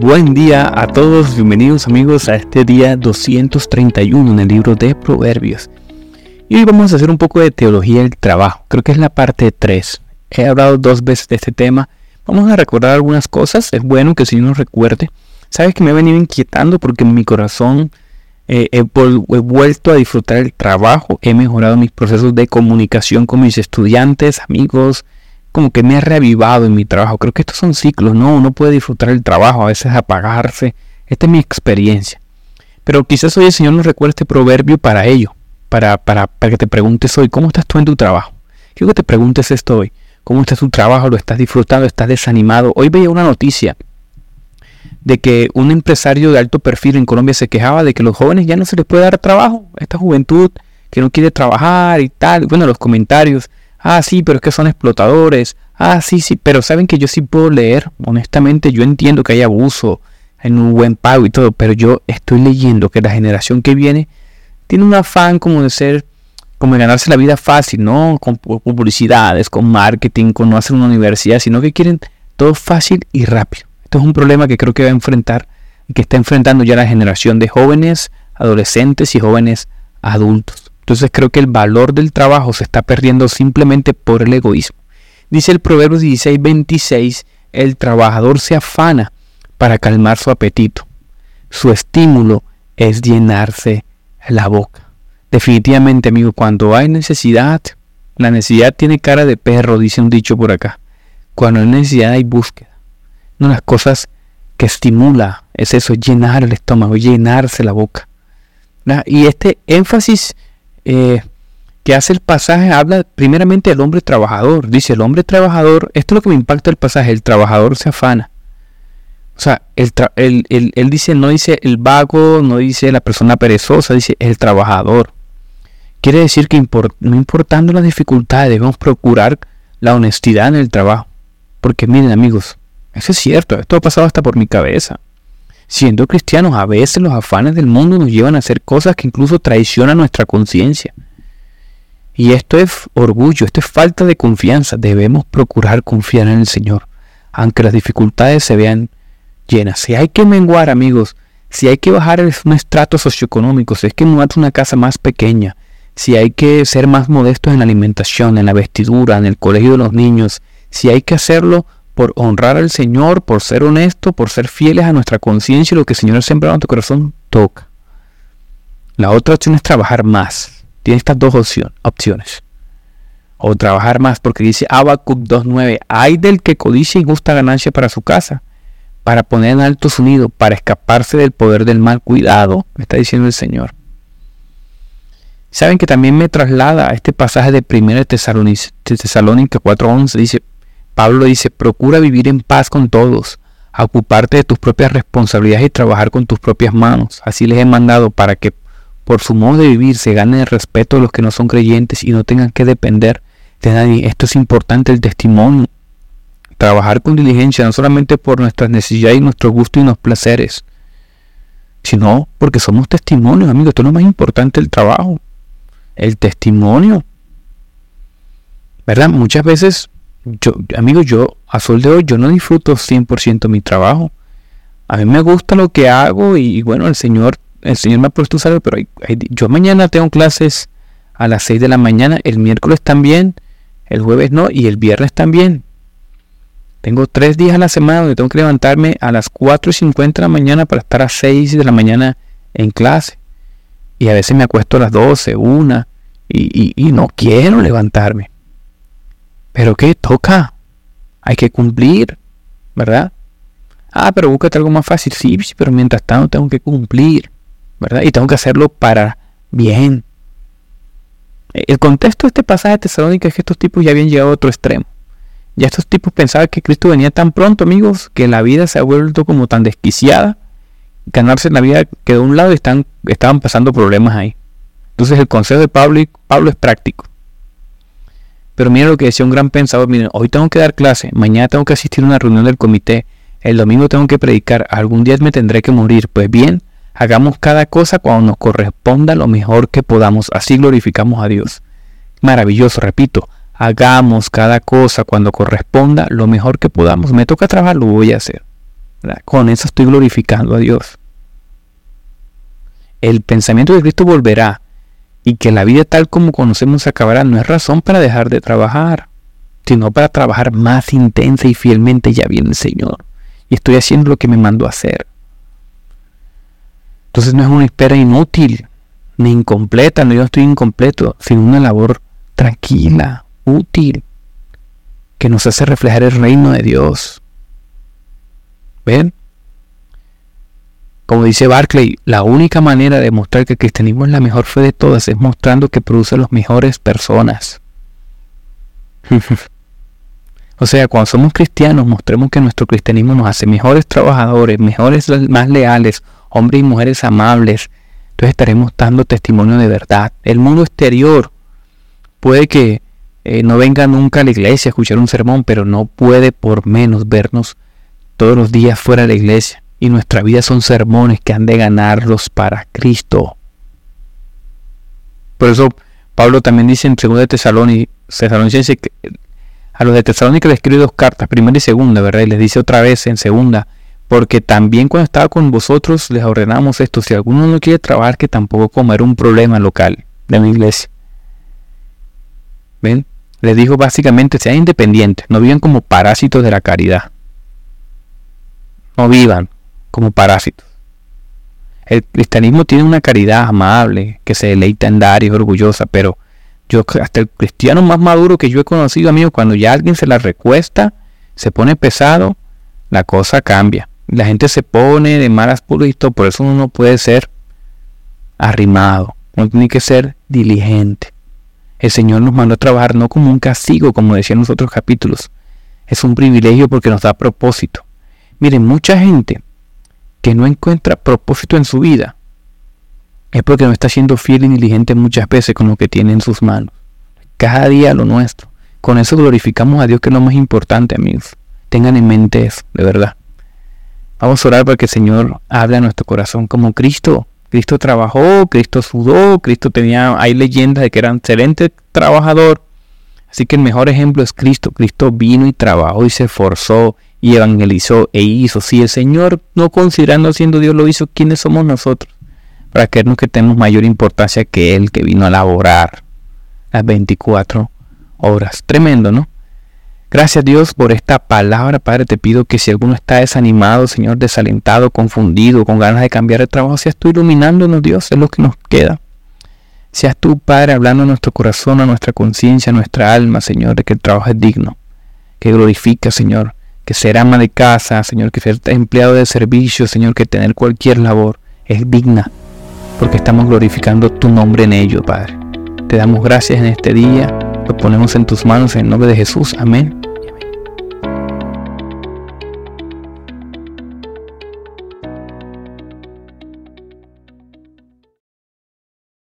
Buen día a todos, bienvenidos amigos a este día 231 en el libro de Proverbios. Y hoy vamos a hacer un poco de teología del trabajo, creo que es la parte 3. He hablado dos veces de este tema, vamos a recordar algunas cosas, es bueno que si nos recuerde. Sabes que me he venido inquietando porque en mi corazón eh, he, vuelto a disfrutar el trabajo, he mejorado mis procesos de comunicación con mis estudiantes, amigos, como que me ha reavivado en mi trabajo. Creo que estos son ciclos, ¿no? Uno puede disfrutar el trabajo, a veces apagarse. Esta es mi experiencia. Pero quizás hoy el Señor nos recuerde este proverbio para ello, para, para, para que te preguntes hoy, ¿cómo estás tú en tu trabajo? Quiero que te preguntes esto hoy. ¿Cómo está tu trabajo? ¿Lo estás disfrutando? ¿Estás desanimado? Hoy veía una noticia de que un empresario de alto perfil en Colombia se quejaba de que los jóvenes ya no se les puede dar trabajo. Esta juventud que no quiere trabajar y tal. Bueno, los comentarios ah, sí, pero es que son explotadores, ah, sí, sí, pero saben que yo sí puedo leer, honestamente yo entiendo que hay abuso en un buen pago y todo, pero yo estoy leyendo que la generación que viene tiene un afán como de ser, como de ganarse la vida fácil, ¿no? Con publicidades, con marketing, con no hacer una universidad, sino que quieren todo fácil y rápido. Esto es un problema que creo que va a enfrentar y que está enfrentando ya la generación de jóvenes, adolescentes y jóvenes adultos. Entonces creo que el valor del trabajo se está perdiendo simplemente por el egoísmo. Dice el Proverbio 16, 26, el trabajador se afana para calmar su apetito. Su estímulo es llenarse la boca. Definitivamente, amigo, cuando hay necesidad, la necesidad tiene cara de perro, dice un dicho por acá. Cuando hay necesidad hay búsqueda. No las cosas que estimula es eso, llenar el estómago, llenarse la boca. Y este énfasis eh, que hace el pasaje habla primeramente del hombre trabajador. Dice, el hombre trabajador, esto es lo que me impacta el pasaje, el trabajador se afana. O sea, él dice, no dice el vago, no dice la persona perezosa, dice el trabajador. Quiere decir que no importando las dificultades, debemos procurar la honestidad en el trabajo. Porque miren amigos, eso es cierto, esto ha pasado hasta por mi cabeza. Siendo cristianos, a veces los afanes del mundo nos llevan a hacer cosas que incluso traicionan nuestra conciencia. Y esto es orgullo, esto es falta de confianza. Debemos procurar confiar en el Señor, aunque las dificultades se vean llenas. Si hay que menguar, amigos, si hay que bajar un estrato socioeconómico, si hay que mudarse una casa más pequeña, si hay que ser más modestos en la alimentación, en la vestidura, en el colegio de los niños, si hay que hacerlo, por honrar al Señor, por ser honesto, por ser fieles a nuestra conciencia y lo que el Señor ha sembrado en tu corazón, toca. La otra opción es trabajar más. Tiene estas dos opciones. O trabajar más, porque dice Habacuc 2.9, hay del que codicia injusta ganancia para su casa, para poner en alto su nido, para escaparse del poder del mal. Cuidado, me está diciendo el Señor. Saben que también me traslada a este pasaje de 1 Tesalónica 4.11, dice, Pablo dice, procura vivir en paz con todos, ocuparte de tus propias responsabilidades y trabajar con tus propias manos. Así les he mandado para que por su modo de vivir se gane el respeto de los que no son creyentes y no tengan que depender de nadie. Esto es importante, el testimonio. Trabajar con diligencia, no solamente por nuestras necesidades y nuestros gustos y nuestros placeres, sino porque somos testimonios, amigos. Esto es lo más importante del trabajo. El testimonio. ¿Verdad? Muchas veces yo, amigo, yo a sol de hoy yo no disfruto 100% mi trabajo. A mí me gusta lo que hago y, bueno, el Señor, el Señor me ha puesto algo, pero yo mañana tengo clases a las 6 de la mañana, el miércoles también, el jueves no y el viernes también. Tengo tres días a la semana donde tengo que levantarme a las 4 y 50 de la mañana para estar a 6 de la mañana en clase. Y a veces me acuesto a las 12, 1 y, y no quiero levantarme. Pero ¿qué toca? Hay que cumplir, ¿verdad? Ah, pero búscate algo más fácil. Sí, pero mientras tanto tengo que cumplir, ¿verdad? Y tengo que hacerlo para bien. El contexto de este pasaje de Tesalónica es que estos tipos ya habían llegado a otro extremo. Ya estos tipos pensaban que Cristo venía tan pronto, amigos, que la vida se ha vuelto como tan desquiciada. Ganarse la vida quedó a un lado y están, estaban pasando problemas ahí. Entonces el consejo de Pablo, Pablo es práctico. Pero mira lo que decía un gran pensador, miren, hoy tengo que dar clase, mañana tengo que asistir a una reunión del comité, el domingo tengo que predicar, algún día me tendré que morir. Pues bien, hagamos cada cosa cuando nos corresponda lo mejor que podamos, así glorificamos a Dios. Maravilloso, repito, hagamos cada cosa cuando corresponda lo mejor que podamos. Me toca trabajar, lo voy a hacer. Con eso estoy glorificando a Dios. El pensamiento de Cristo volverá y que la vida tal como conocemos acabará no es razón para dejar de trabajar, sino para trabajar más intensa y fielmente ya viene el Señor. Y estoy haciendo lo que me mandó a hacer. Entonces no es una espera inútil, ni incompleta, no yo estoy incompleto, sino una labor tranquila, útil, que nos hace reflejar el reino de Dios. ¿Ven? Como dice Barclay, la única manera de mostrar que el cristianismo es la mejor fe de todas es mostrando que produce las mejores personas. o sea, cuando somos cristianos, mostremos que nuestro cristianismo nos hace mejores trabajadores, mejores, más leales, hombres y mujeres amables. Entonces estaremos dando testimonio de verdad. El mundo exterior puede que eh, no venga nunca a la iglesia a escuchar un sermón, pero no puede por menos vernos todos los días fuera de la iglesia. Y nuestra vida son sermones que han de ganarlos para Cristo. Por eso Pablo también dice en 2 de Tesalonicenses a los de Tesalónica les escribe dos cartas, primera y segunda, ¿verdad? Y les dice otra vez en segunda, porque también cuando estaba con vosotros les ordenamos esto, si alguno no quiere trabajar, que tampoco comer un problema local de mi iglesia. ¿Ven? Les dijo básicamente, sean independientes, no vivan como parásitos de la caridad. No vivan como parásitos. El cristianismo tiene una caridad amable, que se deleita en dar y es orgullosa, pero yo hasta el cristiano más maduro que yo he conocido, amigo, cuando ya alguien se la recuesta, se pone pesado, la cosa cambia. La gente se pone de malas pulito, por eso uno no puede ser arrimado, uno tiene que ser diligente. El Señor nos mandó a trabajar no como un castigo, como decían los otros capítulos. Es un privilegio porque nos da propósito. Miren, mucha gente que no encuentra propósito en su vida es porque no está siendo fiel y diligente muchas veces con lo que tiene en sus manos. Cada día lo nuestro. Con eso glorificamos a Dios, que es lo más importante, amigos. Tengan en mente eso, de verdad. Vamos a orar para que el Señor hable a nuestro corazón como Cristo Cristo trabajó, Cristo sudó, Cristo tenía, hay leyendas de que era un excelente trabajador. Así que el mejor ejemplo es Cristo. Cristo vino y trabajó y se esforzó y evangelizó e hizo. Si el Señor, no considerando siendo Dios, lo hizo, ¿quiénes somos nosotros? Para creernos que tenemos mayor importancia que Él que vino a laborar las 24 horas. Tremendo, ¿no? Gracias Dios por esta palabra, Padre. Te pido que si alguno está desanimado, Señor, desalentado, confundido, con ganas de cambiar de trabajo, seas tú iluminándonos, Dios, es lo que nos queda. Seas tú, Padre, hablando a nuestro corazón, a nuestra conciencia, a nuestra alma, Señor, de que el trabajo es digno, que glorifica, Señor, que ser ama de casa, Señor, que ser empleado de servicio, Señor, que tener cualquier labor es digna, porque estamos glorificando tu nombre en ello, Padre. Te damos gracias en este día, lo ponemos en tus manos en el nombre de Jesús. Amén